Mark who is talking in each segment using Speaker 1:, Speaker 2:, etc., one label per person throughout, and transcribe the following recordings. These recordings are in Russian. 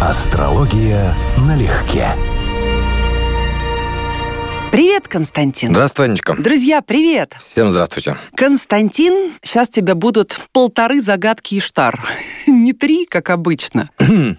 Speaker 1: Астрология налегке.
Speaker 2: Привет, Константин.
Speaker 3: Здравствуй, Анечка.
Speaker 2: Друзья, привет.
Speaker 3: Всем здравствуйте.
Speaker 2: Константин, сейчас тебя будут полторы загадки Иштар. Не три, как обычно.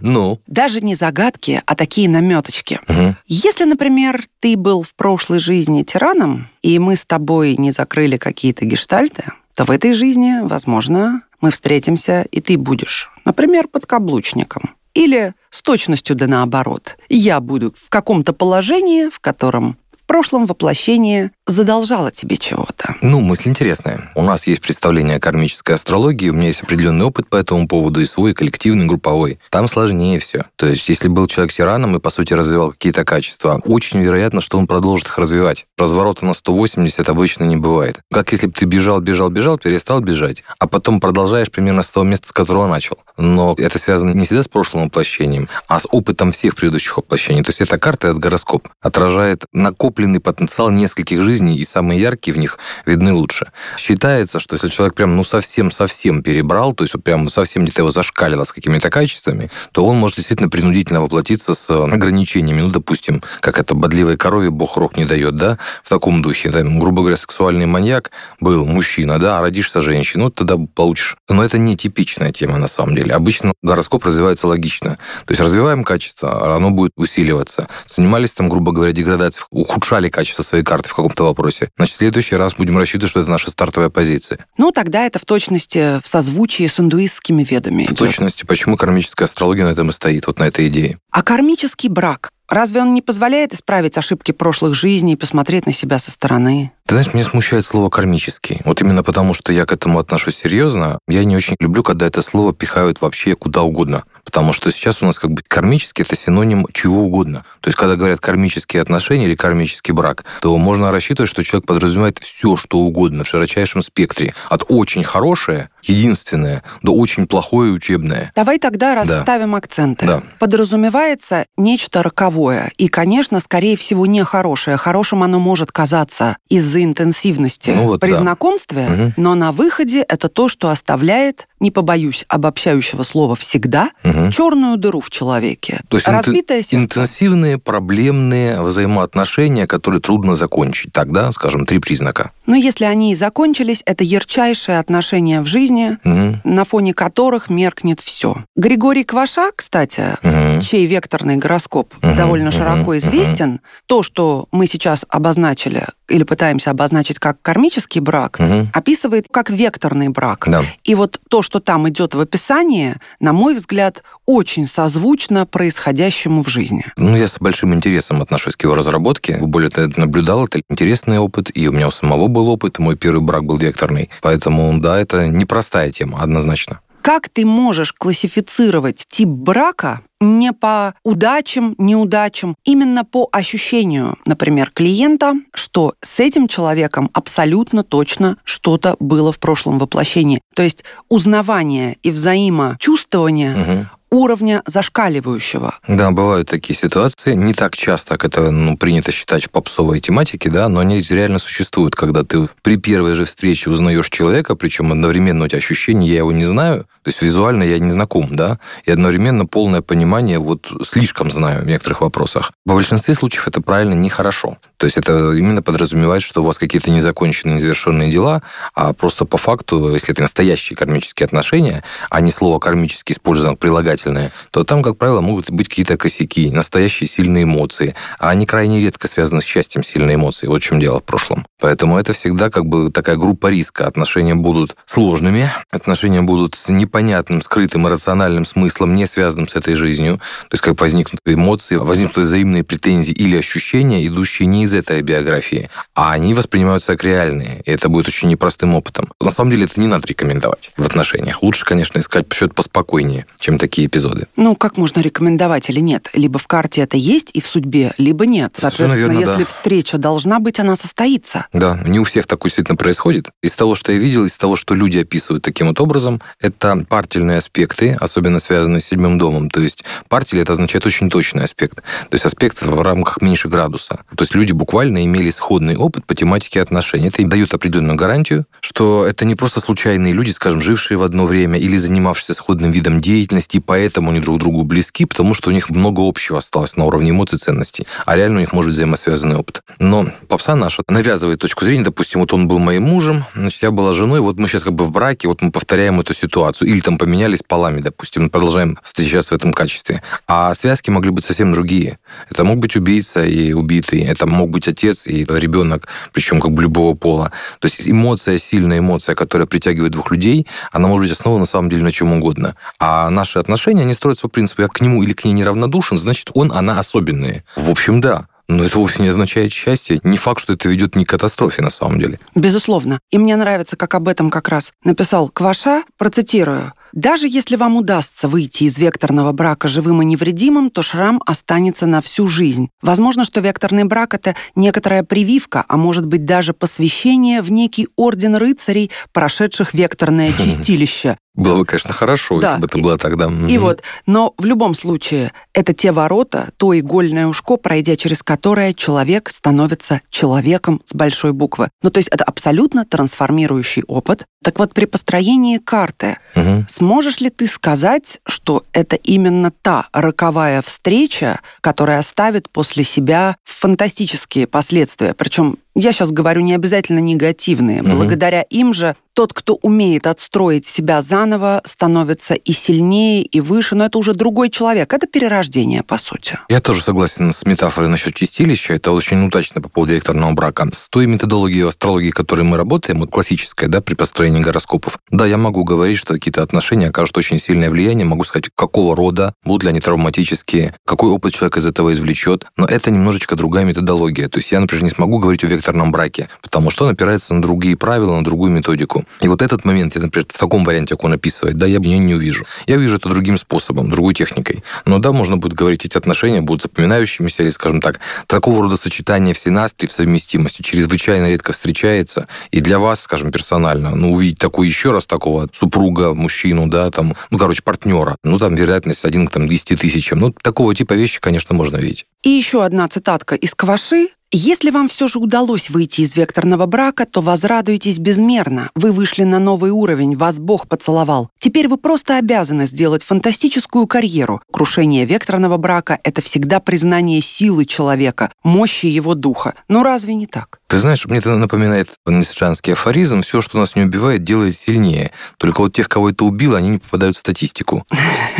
Speaker 3: Ну?
Speaker 2: Даже не загадки, а такие наметочки. Если, например, ты был в прошлой жизни тираном, и мы с тобой не закрыли какие-то гештальты, то в этой жизни, возможно, мы встретимся, и ты будешь, например, подкаблучником. Или с точностью да наоборот. Я буду в каком-то положении, в котором в прошлом воплощении задолжала тебе чего-то.
Speaker 3: Ну, мысль интересная. У нас есть представление о кармической астрологии, у меня есть определенный опыт по этому поводу, и свой, и коллективный, и групповой. Там сложнее все. То есть, если был человек тираном и, по сути, развивал какие-то качества, очень вероятно, что он продолжит их развивать. Разворота на 180 обычно не бывает. Как если бы ты бежал, бежал, бежал, перестал бежать, а потом продолжаешь примерно с того места, с которого начал. Но это связано не всегда с прошлым воплощением, а с опытом всех предыдущих воплощений. То есть, эта карта, этот гороскоп отражает накопленный потенциал нескольких жизней, и самые яркие в них видны лучше. Считается, что если человек прям ну совсем-совсем перебрал, то есть вот прям совсем где-то его зашкалило с какими-то качествами, то он может действительно принудительно воплотиться с ограничениями. Ну, допустим, как это бодливой корове бог рог не дает, да, в таком духе. Да, грубо говоря, сексуальный маньяк был мужчина, да, а родишься женщиной, ну, тогда получишь. Но это не типичная тема на самом деле. Обычно гороскоп развивается логично. То есть развиваем качество, оно будет усиливаться. Занимались там, грубо говоря, деградацией, ухудшали качество своей карты в каком-то вопросе. Значит, в следующий раз будем рассчитывать, что это наша стартовая позиция.
Speaker 2: Ну, тогда это в точности в созвучии с индуистскими ведами.
Speaker 3: В
Speaker 2: идет.
Speaker 3: точности, почему кармическая астрология на этом и стоит, вот на этой идее.
Speaker 2: А кармический брак, разве он не позволяет исправить ошибки прошлых жизней и посмотреть на себя со стороны?
Speaker 3: Ты знаешь, меня смущает слово «кармический». Вот именно потому, что я к этому отношусь серьезно, я не очень люблю, когда это слово пихают вообще куда угодно. Потому что сейчас у нас как бы кармический – это синоним чего угодно. То есть, когда говорят кармические отношения или кармический брак, то можно рассчитывать, что человек подразумевает все, что угодно в широчайшем спектре. От очень хорошее, единственное, до очень плохое учебное.
Speaker 2: Давай тогда расставим акценты.
Speaker 3: Да.
Speaker 2: Подразумевается нечто роковое. И, конечно, скорее всего, нехорошее. Хорошим оно может казаться из-за интенсивности
Speaker 3: Ну вот
Speaker 2: при
Speaker 3: да.
Speaker 2: знакомстве,
Speaker 3: Мгм.
Speaker 2: но на выходе это то, что оставляет, не побоюсь обобщающего слова всегда,
Speaker 3: Мгм.
Speaker 2: черную дыру в человеке.
Speaker 3: То есть
Speaker 2: Разбитое сердце.
Speaker 3: интенсивные, проблемные взаимоотношения, которые трудно закончить. Тогда, скажем, три признака.
Speaker 2: Но если они и закончились, это ярчайшие отношения в жизни,
Speaker 3: Мгм.
Speaker 2: на фоне которых меркнет все. Григорий Кваша, кстати,
Speaker 3: Мгм.
Speaker 2: чей векторный гороскоп
Speaker 3: Мгм,
Speaker 2: довольно
Speaker 3: мгм,
Speaker 2: широко известен, то, что мы сейчас обозначили или пытаемся обозначить как кармический брак,
Speaker 3: Мгм.
Speaker 2: описывает как векторный брак.
Speaker 3: Да.
Speaker 2: И вот то, что там идет в описании, на мой взгляд, очень созвучно происходящему в жизни.
Speaker 3: Ну, я с большим интересом отношусь к его разработке. Более того, я наблюдал, это интересный опыт, и у меня у самого был опыт, мой первый брак был векторный. Поэтому, да, это непростая тема, однозначно.
Speaker 2: Как ты можешь классифицировать тип брака не по удачам, неудачам, именно по ощущению, например, клиента, что с этим человеком абсолютно точно что-то было в прошлом воплощении. То есть узнавание и взаимочувствование
Speaker 3: Мгм.
Speaker 2: Уровня зашкаливающего.
Speaker 3: Да, бывают такие ситуации. Не так часто, как это ну, принято считать в попсовой тематике, да, но они реально существуют, когда ты при первой же встрече узнаешь человека, причем одновременно у тебя ощущение, я его не знаю, то есть визуально я не знаком, да, и одновременно полное понимание, вот слишком знаю в некоторых вопросах. В большинстве случаев это правильно нехорошо. То есть это именно подразумевает, что у вас какие-то незаконченные, незавершенные дела, а просто по факту, если это настоящие кармические отношения, а не слово кармически использовано прилагательное, то там, как правило, могут быть какие-то косяки, настоящие сильные эмоции, а они крайне редко связаны с счастьем сильные эмоции. Вот в чем дело в прошлом. Поэтому это всегда как бы такая группа риска. Отношения будут сложными, отношения будут с непонятным, скрытым, иррациональным смыслом, не связанным с этой жизнью. То есть как возникнут эмоции, возникнут взаимные претензии или ощущения, идущие не из этой биографии, а они воспринимаются как реальные. И это будет очень непростым опытом. На самом деле это не надо рекомендовать в отношениях. Лучше, конечно, искать счет поспокойнее, чем такие эпизоды.
Speaker 2: Ну, как можно рекомендовать или нет? Либо в карте это есть и в судьбе, либо нет.
Speaker 3: Совершенно
Speaker 2: Соответственно,
Speaker 3: верно,
Speaker 2: если
Speaker 3: да.
Speaker 2: встреча должна быть, она состоится.
Speaker 3: Да, не у всех такое действительно происходит. Из того, что я видел, из того, что люди описывают таким вот образом, это партельные аспекты, особенно связанные с седьмым домом. То есть партель это означает очень точный аспект. То есть аспект в рамках меньше градуса. То есть люди буквально имели сходный опыт по тематике отношений. Это им дает определенную гарантию, что это не просто случайные люди, скажем, жившие в одно время или занимавшиеся сходным видом деятельности, и поэтому они друг другу близки, потому что у них много общего осталось на уровне эмоций, ценностей. А реально у них может быть взаимосвязанный опыт. Но попса наша навязывает точку зрения, допустим, вот он был моим мужем, значит, я была женой, вот мы сейчас как бы в браке, вот мы повторяем эту ситуацию. Или там поменялись полами, допустим, продолжаем встречаться в этом качестве. А связки могли быть совсем другие. Это мог быть убийца и убитый, это мог быть отец и ребенок, причем как бы любого пола. То есть эмоция, сильная эмоция, которая притягивает двух людей, она может быть основана на самом деле на чем угодно. А наши отношения, они строятся по принципу, я к нему или к ней неравнодушен, значит, он, она особенные. В общем, да. Но это вовсе не означает счастье. Не факт, что это ведет не к катастрофе на самом деле.
Speaker 2: Безусловно. И мне нравится, как об этом как раз написал Кваша, процитирую. Даже если вам удастся выйти из векторного брака живым и невредимым, то шрам останется на всю жизнь. Возможно, что векторный брак — это некоторая прививка, а может быть даже посвящение в некий орден рыцарей, прошедших векторное чистилище.
Speaker 3: Было бы, конечно, хорошо, да. если бы это было тогда.
Speaker 2: И вот, но в любом случае, это те ворота, то игольное ушко, пройдя через которое человек становится человеком с большой буквы. Ну, то есть это абсолютно трансформирующий опыт. Так вот, при построении карты угу. сможешь ли ты сказать, что это именно та роковая встреча, которая оставит после себя фантастические последствия? Причем я сейчас говорю не обязательно негативные. Угу. Благодаря им же тот, кто умеет отстроить себя заново, становится и сильнее, и выше, но это уже другой человек. Это перерождение, по сути.
Speaker 3: Я тоже согласен с метафорой насчет чистилища. Это очень удачно по поводу векторного брака. С той методологией астрологии, которой мы работаем, вот классической, да, при построении гороскопов, да, я могу говорить, что какие-то отношения окажут очень сильное влияние, могу сказать, какого рода, будут ли они травматические, какой опыт человек из этого извлечет, но это немножечко другая методология. То есть я, например, не смогу говорить о векторном браке, потому что он опирается на другие правила, на другую методику. И вот этот момент, я, например, в таком варианте, как он описывает, да, я нее не увижу. Я вижу это другим способом, другой техникой. Но да, можно будет говорить, эти отношения будут запоминающимися, или, скажем так, такого рода сочетание синастрии, в совместимости чрезвычайно редко встречается. И для вас, скажем, персонально, ну, увидеть такой еще раз такого супруга, мужчину, да, там, ну, короче, партнера, ну, там, вероятность один к там, 10 тысячам. Ну, такого типа вещи, конечно, можно видеть.
Speaker 2: И еще одна цитатка из Кваши. Если вам все же удалось выйти из векторного брака, то возрадуйтесь безмерно. Вы вышли на новый уровень, вас Бог поцеловал. Теперь вы просто обязаны сделать фантастическую карьеру. Крушение векторного брака — это всегда признание силы человека, мощи его духа. Но разве не так?
Speaker 3: Ты знаешь, мне это напоминает ницшанский афоризм «все, что нас не убивает, делает сильнее». Только вот тех, кого это убило, они не попадают в статистику.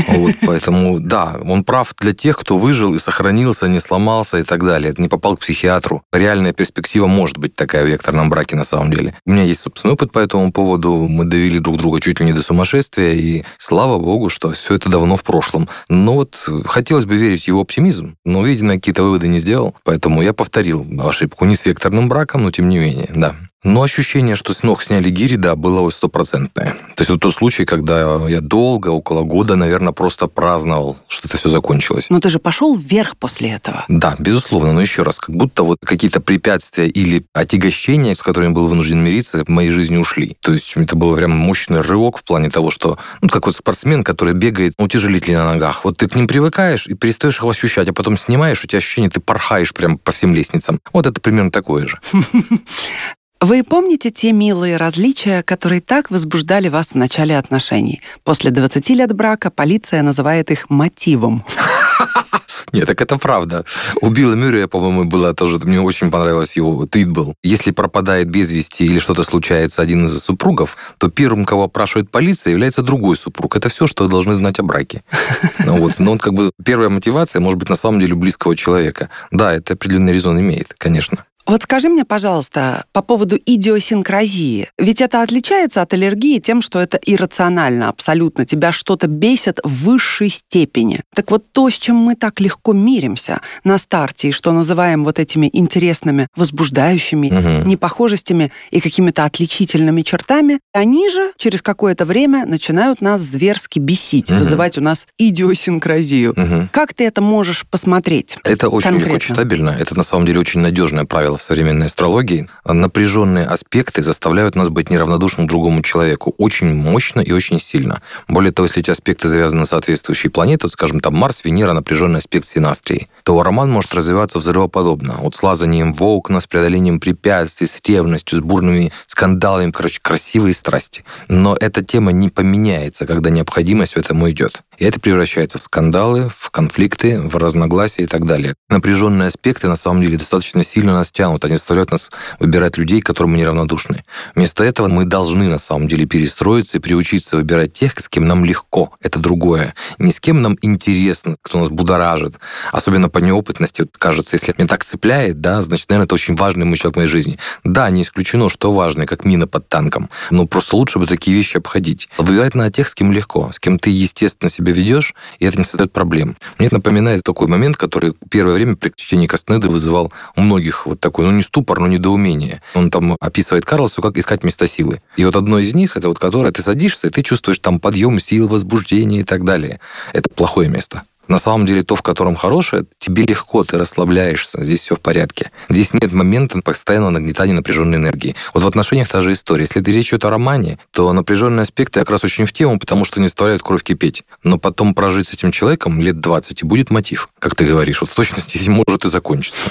Speaker 3: Вот, поэтому, да, он прав для тех, кто выжил и сохранился, не сломался и так далее. Это не попал к психиатру. Реальная перспектива может быть такая в векторном браке на самом деле. У меня есть собственный опыт по этому поводу. Мы довели друг друга чуть ли не до сумасшествия, и слава богу, что все это давно в прошлом. Но вот хотелось бы верить в его оптимизм, но, видимо, какие-то выводы не сделал. Поэтому я повторил ошибку не с векторным браком, раком, но тем не менее, да. Но ощущение, что с ног сняли гири, да, было стопроцентное. То есть вот тот случай, когда я долго, около года, наверное, просто праздновал, что это все закончилось.
Speaker 2: Но ты же пошел вверх после этого.
Speaker 3: Да, безусловно. Но еще раз, как будто вот какие-то препятствия или отягощения, с которыми был вынужден мириться, в моей жизни ушли. То есть это был прям мощный рывок в плане того, что, ну, как вот спортсмен, который бегает утяжелитель на ногах. Вот ты к ним привыкаешь и перестаешь их ощущать, а потом снимаешь, у тебя ощущение, ты порхаешь прям по всем лестницам. Вот это примерно такое же.
Speaker 2: Вы помните те милые различия, которые так возбуждали вас в начале отношений? После 20 лет брака полиция называет их мотивом.
Speaker 3: Нет, так это правда. У Билла Мюррея, по-моему, было тоже, мне очень понравилось его твит был. Если пропадает без вести или что-то случается один из супругов, то первым, кого опрашивает полиция, является другой супруг. Это все, что вы должны знать о браке. Ну, вот. Но он как бы первая мотивация может быть на самом деле близкого человека. Да, это определенный резон имеет, конечно.
Speaker 2: Вот скажи мне, пожалуйста, по поводу идиосинкразии. Ведь это отличается от аллергии тем, что это иррационально абсолютно. Тебя что-то бесит в высшей степени. Так вот то, с чем мы так легко миримся на старте, и что называем вот этими интересными, возбуждающими угу. непохожестями и какими-то отличительными чертами, они же через какое-то время начинают нас зверски бесить, угу. вызывать у нас идиосинкразию. Угу. Как ты это можешь посмотреть?
Speaker 3: Это очень конкретно? легко читабельно. Это на самом деле очень надежное правило правило в современной астрологии. Напряженные аспекты заставляют нас быть неравнодушным другому человеку очень мощно и очень сильно. Более того, если эти аспекты завязаны на соответствующие планеты, вот, скажем, там Марс, Венера, напряженный аспект синастрии, то роман может развиваться взрывоподобно. Вот с лазанием в окна, с преодолением препятствий, с ревностью, с бурными скандалами, короче, красивые страсти. Но эта тема не поменяется, когда необходимость в этом уйдет. И это превращается в скандалы, в конфликты, в разногласия и так далее. Напряженные аспекты, на самом деле, достаточно сильно нас тянут. Они заставляют нас выбирать людей, которым мы неравнодушны. Вместо этого мы должны, на самом деле, перестроиться и приучиться выбирать тех, с кем нам легко. Это другое. Не с кем нам интересно, кто нас будоражит. Особенно по неопытности, вот, кажется, если меня так цепляет, да, значит, наверное, это очень важный мой человек в моей жизни. Да, не исключено, что важный, как мина под танком. Но просто лучше бы такие вещи обходить. Выбирать надо тех, с кем легко, с кем ты, естественно, себя ведешь, и это не создает проблем. Мне это напоминает такой момент, который первое время при чтении Кастнеды вызывал у многих вот такой, ну не ступор, но недоумение. Он там описывает Карлосу, как искать место силы. И вот одно из них, это вот которое ты садишься, и ты чувствуешь там подъем сил, возбуждение и так далее. Это плохое место. На самом деле то, в котором хорошее, тебе легко, ты расслабляешься, здесь все в порядке. Здесь нет момента постоянного нагнетания напряженной энергии. Вот в отношениях та же история. Если речь идет о романе, то напряженные аспекты как раз очень в тему, потому что не заставляют кровь кипеть. Но потом прожить с этим человеком лет 20 и будет мотив, как ты говоришь. Вот в точности может и закончиться.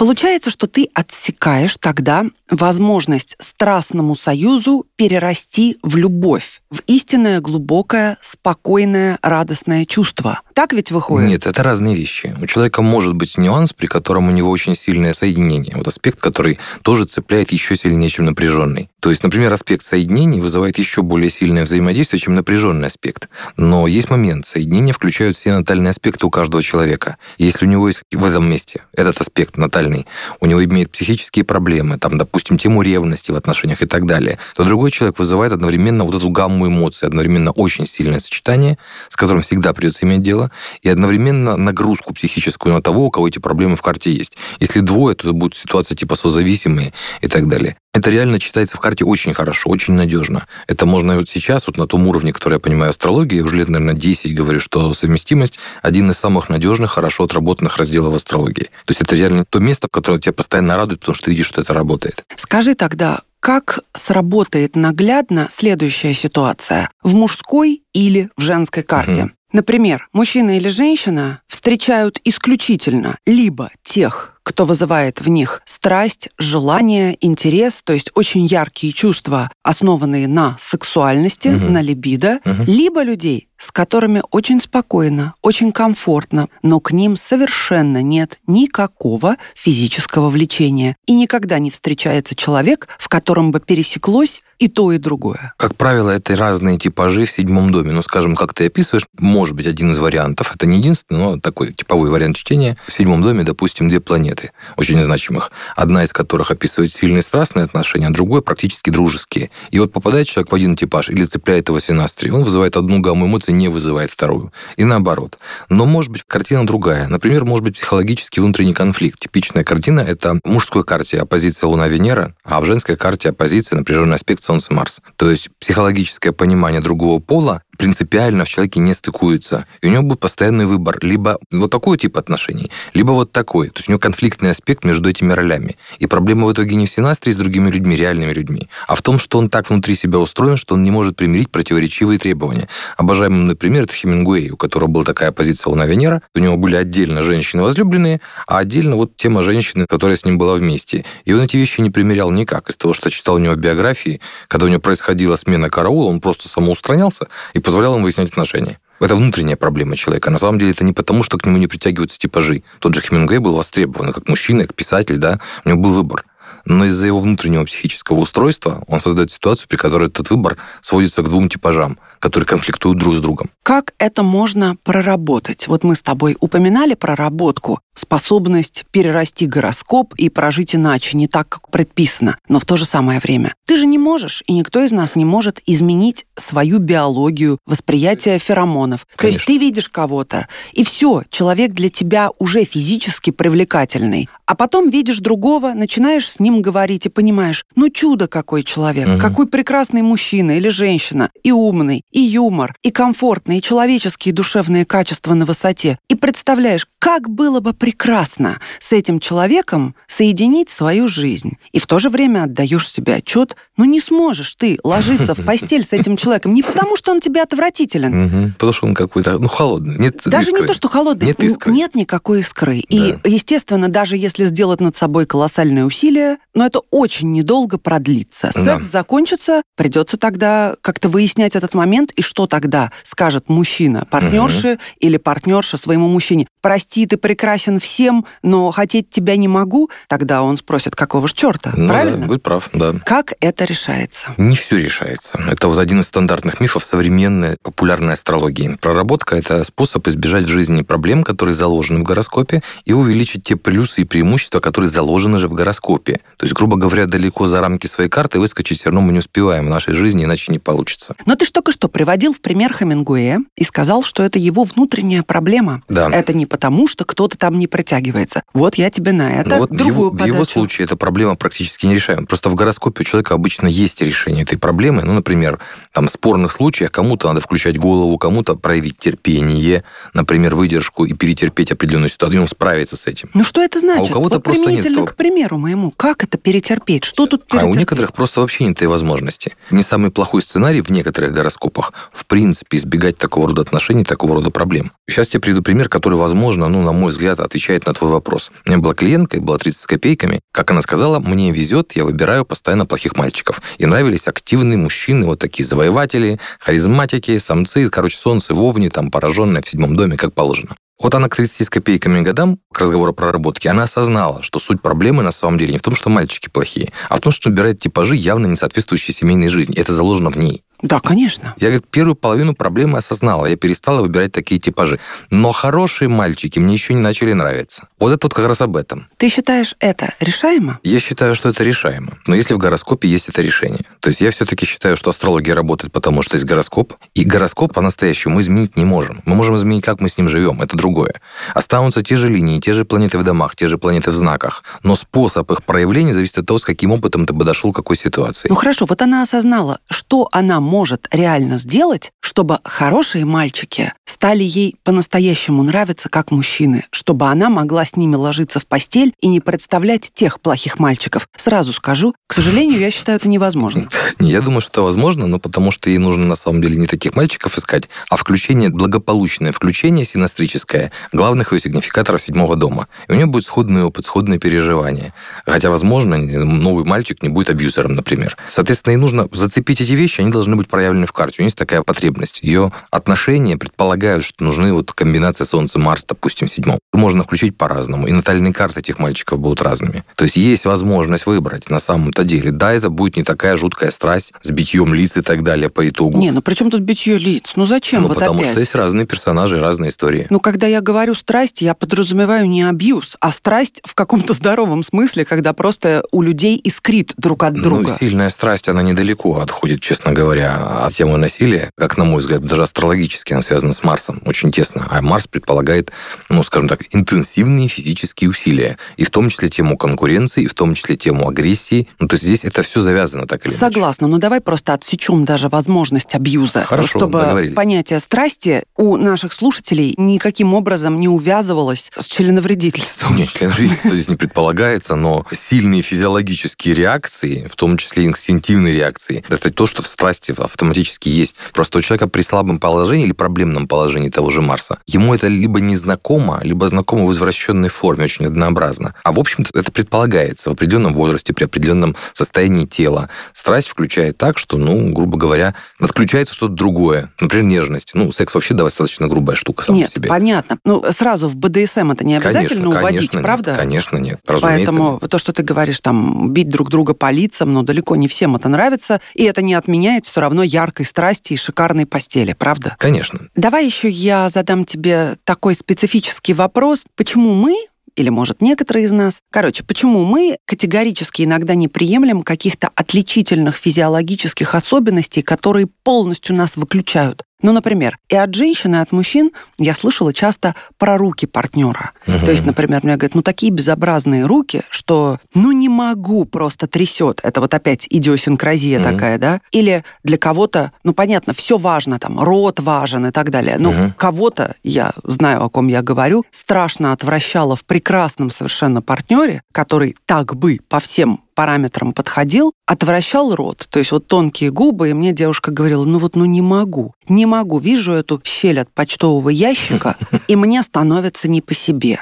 Speaker 2: Получается, что ты отсекаешь тогда возможность страстному союзу перерасти в любовь, в истинное, глубокое, спокойное, радостное чувство. Так ведь выходит?
Speaker 3: Нет, это разные вещи. У человека может быть нюанс, при котором у него очень сильное соединение. Вот аспект, который тоже цепляет еще сильнее, чем напряженный. То есть, например, аспект соединений вызывает еще более сильное взаимодействие, чем напряженный аспект. Но есть момент. Соединения включают все натальные аспекты у каждого человека. Если у него есть в этом месте этот аспект натальный, у него имеет психические проблемы, там, допустим, тему ревности в отношениях и так далее, то другой человек вызывает одновременно вот эту гамму эмоций, одновременно очень сильное сочетание, с которым всегда придется иметь дело, и одновременно нагрузку психическую на того, у кого эти проблемы в карте есть. Если двое, то это будет ситуация типа созависимые и так далее. Это реально читается в карте очень хорошо, очень надежно. Это можно вот сейчас, вот на том уровне, который я понимаю астрологии, я уже лет, наверное, 10 говорю, что совместимость один из самых надежных, хорошо отработанных разделов астрологии. То есть это реально то место, которое тебя постоянно радует, потому что ты видишь, что это работает.
Speaker 2: Скажи тогда, как сработает наглядно следующая ситуация в мужской или в женской карте? Угу. Например, мужчина или женщина встречают исключительно либо тех, кто вызывает в них страсть, желание, интерес, то есть очень яркие чувства, основанные на сексуальности, угу. на либидо, угу. либо людей, с которыми очень спокойно, очень комфортно, но к ним совершенно нет никакого физического влечения. И никогда не встречается человек, в котором бы пересеклось и то, и другое.
Speaker 3: Как правило, это разные типажи в седьмом доме. Ну, скажем, как ты описываешь, может быть один из вариантов. Это не единственный, но такой типовой вариант чтения. В седьмом доме, допустим, две планеты, очень значимых. Одна из которых описывает сильные страстные отношения, а другой практически дружеские. И вот попадает человек в один типаж или цепляет его синастрий, он вызывает одну гамму эмоций, не вызывает вторую. И наоборот. Но может быть картина другая. Например, может быть психологический внутренний конфликт. Типичная картина – это в мужской карте оппозиция Луна-Венера, а в женской карте оппозиция напряженный аспект Солнце-Марс. То есть психологическое понимание другого пола принципиально в человеке не стыкуются. И у него будет постоянный выбор. Либо вот такой тип отношений, либо вот такой. То есть у него конфликтный аспект между этими ролями. И проблема в итоге не в синастрии с другими людьми, реальными людьми, а в том, что он так внутри себя устроен, что он не может примирить противоречивые требования. Обожаемый, например, это Хемингуэй, у которого была такая позиция Луна-Венера. У него были отдельно женщины возлюбленные, а отдельно вот тема женщины, которая с ним была вместе. И он эти вещи не примерял никак. Из того, что читал у него биографии, когда у него происходила смена караула, он просто самоустранялся и позволял им выяснять отношения. Это внутренняя проблема человека. На самом деле это не потому, что к нему не притягиваются типажи. Тот же Хемингуэй был востребован как мужчина, как писатель, да, у него был выбор. Но из-за его внутреннего психического устройства он создает ситуацию, при которой этот выбор сводится к двум типажам – которые конфликтуют друг с другом.
Speaker 2: Как это можно проработать? Вот мы с тобой упоминали проработку, способность перерасти гороскоп и прожить иначе, не так, как предписано, но в то же самое время. Ты же не можешь, и никто из нас не может изменить свою биологию, восприятие феромонов. Конечно. То есть ты видишь кого-то, и все, человек для тебя уже физически привлекательный. А потом видишь другого, начинаешь с ним говорить и понимаешь, ну чудо какой человек, угу. какой прекрасный мужчина или женщина, и умный, и юмор, и комфортные, и человеческие душевные качества на высоте. И представляешь, как было бы приятно прекрасно с этим человеком соединить свою жизнь. И в то же время отдаешь себе отчет, ну не сможешь ты ложиться в постель с этим человеком не потому, что он тебе отвратителен.
Speaker 3: Потому что он какой-то, ну, холодный. Нет
Speaker 2: Даже не то, что холодный. Нет искры. Нет никакой искры. И, естественно, даже если сделать над собой колоссальные усилия, но это очень недолго продлится. Секс закончится, придется тогда как-то выяснять этот момент, и что тогда скажет мужчина, партнерши или партнерша своему мужчине. Прости, ты прекрасен всем, но хотеть тебя не могу. Тогда он спросит, какого ж черта, ну, правильно?
Speaker 3: Да, будь прав, да.
Speaker 2: Как это решается?
Speaker 3: Не все решается. Это вот один из стандартных мифов современной популярной астрологии. Проработка – это способ избежать в жизни проблем, которые заложены в гороскопе, и увеличить те плюсы и преимущества, которые заложены же в гороскопе. То есть, грубо говоря, далеко за рамки своей карты выскочить все равно мы не успеваем в нашей жизни, иначе не получится.
Speaker 2: Но ты ж только что приводил в пример Хемингуэя и сказал, что это его внутренняя проблема.
Speaker 3: Да.
Speaker 2: Это не потому, что кто-то там не протягивается. Вот я тебе на это ну, вот другую
Speaker 3: его, подачу. В его случае эта проблема практически нерешаема. Просто в гороскопе у человека обычно есть решение этой проблемы. Ну, например, там в спорных случаях кому-то надо включать голову, кому-то проявить терпение, например, выдержку и перетерпеть определенную ситуацию, и он справится с этим.
Speaker 2: Ну, что это значит? А у кого-то вот просто нет. к примеру моему. Как это перетерпеть? Что тут перетерпеть?
Speaker 3: А у некоторых просто вообще нет этой возможности. Не самый плохой сценарий в некоторых гороскопах в принципе избегать такого рода отношений, такого рода проблем. Сейчас я приведу пример, который, возможно, ну, на мой взгляд, отвечает на твой вопрос. У меня была клиентка, ей было 30 с копейками. Как она сказала, мне везет, я выбираю постоянно плохих мальчиков. И нравились активные мужчины, вот такие завоеватели, харизматики, самцы, короче, солнце, вовни, там, пораженные в седьмом доме, как положено. Вот она к 30 с копейками годам, к разговору про проработки, она осознала, что суть проблемы на самом деле не в том, что мальчики плохие, а в том, что набирает типажи, явно не соответствующие семейной жизни. Это заложено в ней.
Speaker 2: Да, конечно.
Speaker 3: Я говорит, первую половину проблемы осознала. Я перестала выбирать такие типажи. Но хорошие мальчики мне еще не начали нравиться. Вот это вот как раз об этом.
Speaker 2: Ты считаешь это решаемо?
Speaker 3: Я считаю, что это решаемо. Но если в гороскопе есть это решение. То есть я все-таки считаю, что астрология работает потому, что есть гороскоп. И гороскоп по-настоящему мы изменить не можем. Мы можем изменить, как мы с ним живем. Это другое. Останутся те же линии, те же планеты в домах, те же планеты в знаках. Но способ их проявления зависит от того, с каким опытом ты подошел к какой ситуации.
Speaker 2: Ну хорошо, вот она осознала, что она может реально сделать, чтобы хорошие мальчики стали ей по-настоящему нравиться как мужчины, чтобы она могла с ними ложиться в постель и не представлять тех плохих мальчиков. Сразу скажу, к сожалению, я считаю это невозможно.
Speaker 3: Не, я думаю, что это возможно, но потому что ей нужно на самом деле не таких мальчиков искать, а включение, благополучное включение синастрическое главных ее сигнификаторов седьмого дома. И у нее будет сходный опыт, сходные переживания. Хотя, возможно, новый мальчик не будет абьюзером, например. Соответственно, ей нужно зацепить эти вещи, они должны быть проявлены в карте. У нее есть такая потребность. Ее отношения предполагают, что нужны вот комбинация Солнца-Марс, допустим, в седьмом. Можно включить по-разному. И натальные карты этих мальчиков будут разными. То есть есть возможность выбрать на самом-то деле. Да, это будет не такая жуткая страсть с битьем лиц и так далее по итогу.
Speaker 2: Не, ну при чем тут битье лиц? Ну зачем?
Speaker 3: Ну,
Speaker 2: вот
Speaker 3: потому
Speaker 2: опять?
Speaker 3: что есть разные персонажи, разные истории.
Speaker 2: Ну, когда я говорю страсть, я подразумеваю не абьюз, а страсть в каком-то здоровом смысле, когда просто у людей искрит друг от друга.
Speaker 3: Ну, сильная страсть, она недалеко отходит, честно говоря, от темы насилия. Как, на мой взгляд, даже астрологически она связана с Марсом очень тесно. А Марс предполагает, ну, скажем так, интенсивные физические усилия. И в том числе тему конкуренции, и в том числе тему агрессии. Ну, то есть здесь это все завязано так или
Speaker 2: иначе. Согласна, но давай просто отсечем даже возможность абьюза.
Speaker 3: Хорошо,
Speaker 2: чтобы понятие страсти у наших слушателей никаким образом не увязывалось с членовредительством.
Speaker 3: Нет, членовредительство здесь не предполагается, но сильные физиологические реакции, в том числе инстинктивные реакции, это то, что в страсти автоматически есть. Просто у человека при слабом положении или проблемном положении того же Марса, ему это либо незнакомо, либо знакомо в извращенной форме, очень однообразно. А в общем-то это предполагается в определенном возрасте, при определенном состоянии тела. Страсть включает так, что, ну, грубо говоря, отключается что-то другое. Например, нежность. Ну, секс вообще достаточно грубая штука сама
Speaker 2: Нет,
Speaker 3: по себе.
Speaker 2: понятно. Ну, сразу в БДСМ это не обязательно
Speaker 3: конечно,
Speaker 2: уводить,
Speaker 3: конечно,
Speaker 2: правда?
Speaker 3: Нет, конечно, нет.
Speaker 2: Разумеется. Поэтому то, что ты говоришь, там, бить друг друга по лицам, но далеко не всем это нравится, и это не отменяет все равно яркой страсти и шикарной постели, правда?
Speaker 3: Конечно.
Speaker 2: Давай еще я задам тебе такой специфический вопрос. Почему мы, или, может, некоторые из нас. Короче, почему мы категорически иногда не приемлем каких-то отличительных физиологических особенностей, которые полностью нас выключают? Ну, например, и от женщин, и от мужчин я слышала часто про руки партнера. Угу. То есть, например, мне говорят, ну, такие безобразные руки, что, ну, не могу, просто трясет. Это вот опять идиосинкразия угу. такая, да? Или для кого-то, ну, понятно, все важно, там, рот важен и так далее. Но угу. кого-то, я знаю, о ком я говорю, страшно отвращало в прекрасном совершенно партнере, который так бы по всем параметрам подходил, отвращал рот. То есть вот тонкие губы, и мне девушка говорила, ну вот, ну не могу, не могу. Вижу эту щель от почтового ящика, и мне становится не по себе.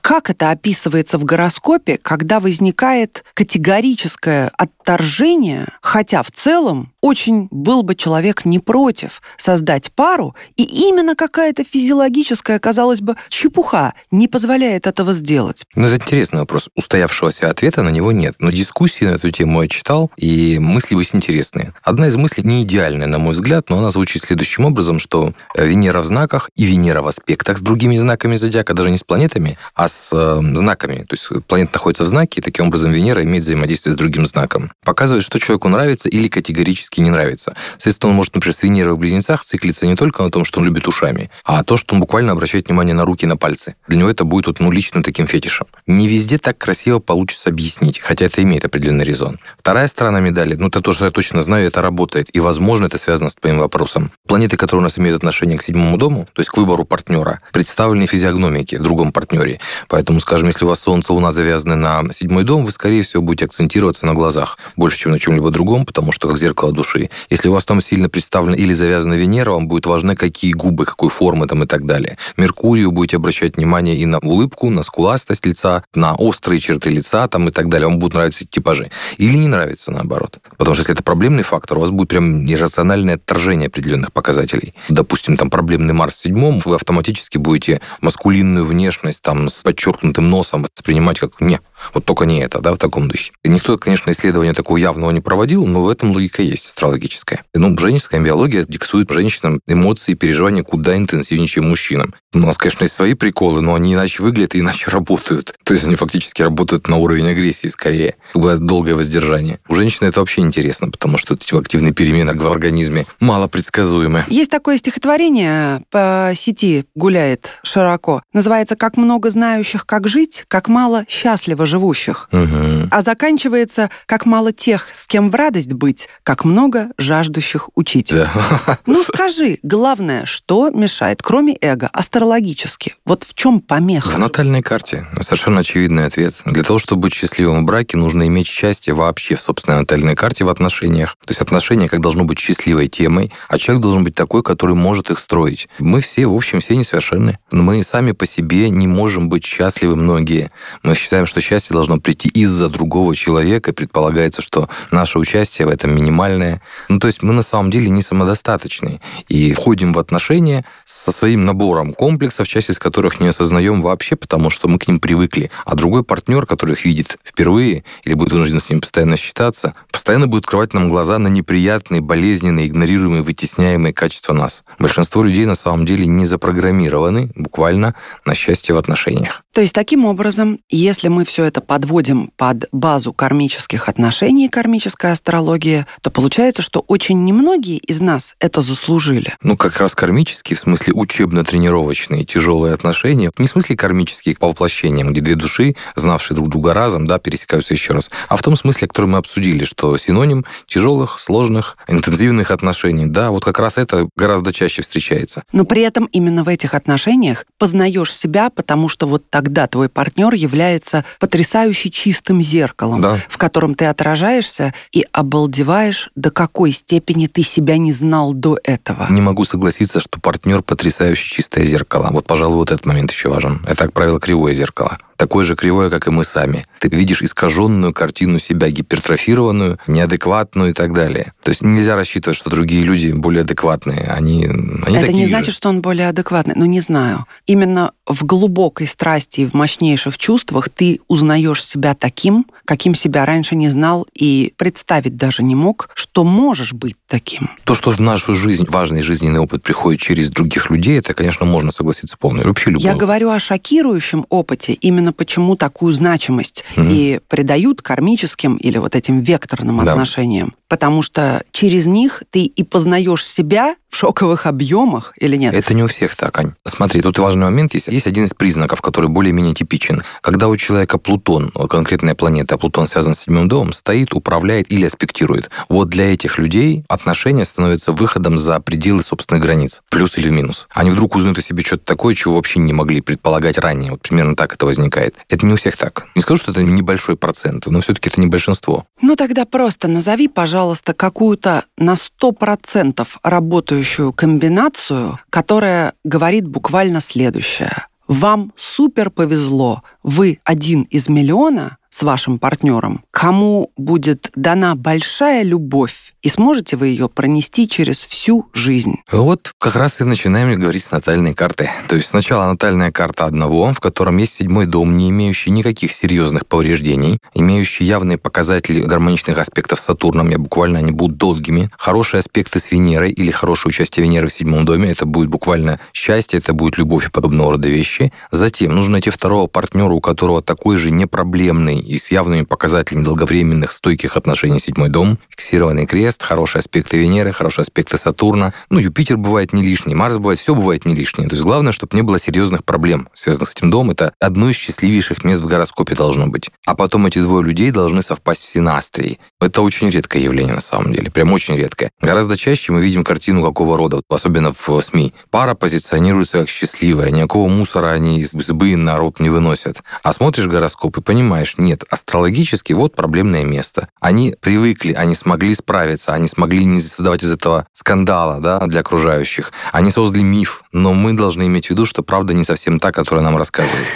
Speaker 2: Как это описывается в гороскопе, когда возникает категорическое отторжение, хотя в целом очень был бы человек не против создать пару, и именно какая-то физиологическая, казалось бы, чепуха не позволяет этого сделать?
Speaker 3: Ну, это интересный вопрос. Устоявшегося ответа на него нет. Но дискуссии на эту тему я читал, и мысли есть интересные. Одна из мыслей не идеальная, на мой взгляд, но она звучит следующим образом, что Венера в знаках и Венера в аспектах с другими знаками зодиака, даже не с планетами, а с э, знаками. То есть планета находится в знаке, и таким образом Венера имеет взаимодействие с другим знаком. Показывает, что человеку нравится или категорически не нравится. Соответственно, он может, например, с Венерой в близнецах циклиться не только на том, что он любит ушами, а то, что он буквально обращает внимание на руки, на пальцы. Для него это будет вот, ну, лично таким фетишем. Не везде так красиво получится объяснить, хотя это имеет определенный резон. Вторая сторона медали, ну, это то, что я точно знаю, это работает. И, возможно, это связано с твоим вопросом. Планеты, которые у нас имеют отношение к седьмому дому, то есть к выбору партнера, представлены физиогномики в другом партнере. Поэтому, скажем, если у вас Солнце, Луна завязаны на седьмой дом, вы, скорее всего, будете акцентироваться на глазах больше, чем на чем-либо другом, потому что как зеркало души. Если у вас там сильно представлена или завязана Венера, вам будет важно, какие губы, какой формы там и так далее. Меркурию будете обращать внимание и на улыбку, на скуластость лица, на острые черты лица там и так далее. Вам будут нравиться эти типажи. Или не нравится, наоборот. Потому что если это проблемный фактор, у вас будет прям иррациональное отторжение определенных показателей. Допустим, там проблемный Марс в седьмом, вы автоматически будете маскулинную внешность там с подчеркнутым носом воспринимать как «не, вот только не это, да, в таком духе. И никто, конечно, исследования такого явного не проводил, но в этом логика есть астрологическая. Ну, женская биология диктует женщинам эмоции и переживания куда интенсивнее, чем мужчинам. У нас, конечно, есть свои приколы, но они иначе выглядят и иначе работают. То есть они фактически работают на уровень агрессии скорее. Как бы долгое воздержание. У женщины это вообще интересно, потому что эти активные перемены в организме мало предсказуемы.
Speaker 2: Есть такое стихотворение по сети гуляет широко. Называется «Как много знающих, как жить, как мало счастливо живущих». Угу. А заканчивается «Как мало тех, с кем в радость быть, как много жаждущих учить». Да. Ну скажи, главное, что мешает, кроме эго, астрологически? Вот в чем помеха?
Speaker 3: В натальной карте. Совершенно очевидный ответ. Для того, чтобы быть счастливым в браке, нужно иметь счастье вообще в собственной натальной карте в отношениях. То есть отношения как должно быть счастливой темой, а человек должен быть такой, который может их строить. Мы все, в общем, все несовершенны. Мы сами по себе не можем быть счастливы многие. Мы считаем, что счастье должно прийти из-за другого человека. Предполагается, что наше участие в этом минимальное. Ну, то есть мы на самом деле не самодостаточны. И входим в отношения со своим набором комплексов, часть из которых не осознаем вообще, потому что мы к ним привыкли. А другой партнер, который их видит впервые или будет вынужден с ним постоянно считаться, постоянно будет открывать нам глаза на неприятные, болезненные, игнорируемые, вытесняемые качества нас. Большинство людей на самом деле не запрограммированы буквально на счастье в отношениях.
Speaker 2: То есть таким образом, если мы все это подводим под базу кармических отношений, кармической астрологии, то получается, что очень немногие из нас это заслужили.
Speaker 3: Ну, как раз кармические, в смысле учебно-тренировочные, тяжелые отношения, не в смысле кармические по воплощениям, где две души, знавшие друг друга разом, да, пересекаются еще раз, а в том смысле, который мы обсудили, что синоним тяжелых, сложных, интенсивных отношений, да, вот как раз это гораздо чаще встречается.
Speaker 2: Но при этом именно в этих отношениях познаешь себя, потому что вот тогда твой партнер является потрясающе чистым зеркалом, да. в котором ты отражаешься и обалдеваешь, до какой степени ты себя не знал до этого.
Speaker 3: Не могу согласиться, что партнер потрясающе чистое зеркало. Вот, пожалуй, вот этот момент еще важен. Это, как правило, кривое зеркало такое же кривое, как и мы сами. Ты видишь искаженную картину себя, гипертрофированную, неадекватную и так далее. То есть нельзя рассчитывать, что другие люди более адекватные. Они, они
Speaker 2: Это не
Speaker 3: же.
Speaker 2: значит, что он более адекватный. Ну, не знаю. Именно в глубокой страсти и в мощнейших чувствах ты узнаешь себя таким, каким себя раньше не знал и представить даже не мог, что можешь быть таким.
Speaker 3: То, что в нашу жизнь, важный жизненный опыт приходит через других людей, это, конечно, можно согласиться полностью. Вообще любого.
Speaker 2: Я говорю о шокирующем опыте именно именно почему такую значимость угу. и придают кармическим или вот этим векторным да. отношениям. Потому что через них ты и познаешь себя в шоковых объемах или нет?
Speaker 3: Это не у всех так, Ань. Смотри, тут важный момент есть. Есть один из признаков, который более-менее типичен. Когда у человека Плутон, конкретная планета, а Плутон связан с седьмым домом, стоит, управляет или аспектирует. Вот для этих людей отношения становятся выходом за пределы собственных границ. Плюс или минус. Они вдруг узнают о себе что-то такое, чего вообще не могли предполагать ранее. Вот примерно так это возникает. Это не у всех так. Не скажу, что это небольшой процент, но все-таки это не большинство.
Speaker 2: Ну тогда просто назови, пожалуйста, какую-то на 100% работающую комбинацию, которая говорит буквально следующее. Вам супер повезло. Вы один из миллиона, с вашим партнером, кому будет дана большая любовь, и сможете вы ее пронести через всю жизнь.
Speaker 3: Вот как раз и начинаем говорить с натальной карты. То есть сначала натальная карта одного, в котором есть седьмой дом, не имеющий никаких серьезных повреждений, имеющий явные показатели гармоничных аспектов с Сатурном, я буквально они будут долгими. Хорошие аспекты с Венерой или хорошее участие Венеры в седьмом доме, это будет буквально счастье, это будет любовь и подобного рода вещи. Затем нужно найти второго партнера, у которого такой же непроблемный и с явными показателями долговременных стойких отношений седьмой дом, фиксированный крест, хорошие аспекты Венеры, хорошие аспекты Сатурна. Ну, Юпитер бывает не лишний, Марс бывает, все бывает не лишнее. То есть главное, чтобы не было серьезных проблем, связанных с этим домом. Это одно из счастливейших мест в гороскопе должно быть. А потом эти двое людей должны совпасть в синастрии. Это очень редкое явление на самом деле, прям очень редкое. Гораздо чаще мы видим картину какого рода, особенно в СМИ. Пара позиционируется как счастливая, никакого мусора они из избы народ не выносят. А смотришь гороскоп и понимаешь, нет, астрологически вот проблемное место. Они привыкли, они смогли справиться, они смогли не создавать из этого скандала да, для окружающих. Они создали миф, но мы должны иметь в виду, что правда не совсем та, которую нам рассказывают.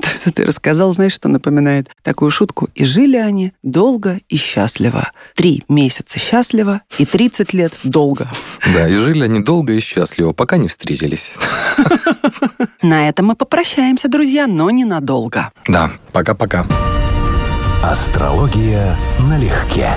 Speaker 2: То, что ты рассказал, знаешь, что напоминает такую шутку? И жили они долго и счастливо. Три месяца счастливо и 30 лет долго.
Speaker 3: Да, и жили они долго и счастливо, пока не встретились.
Speaker 2: На этом мы попрощаемся, друзья, но ненадолго.
Speaker 3: Да, пока-пока.
Speaker 1: Астрология налегке.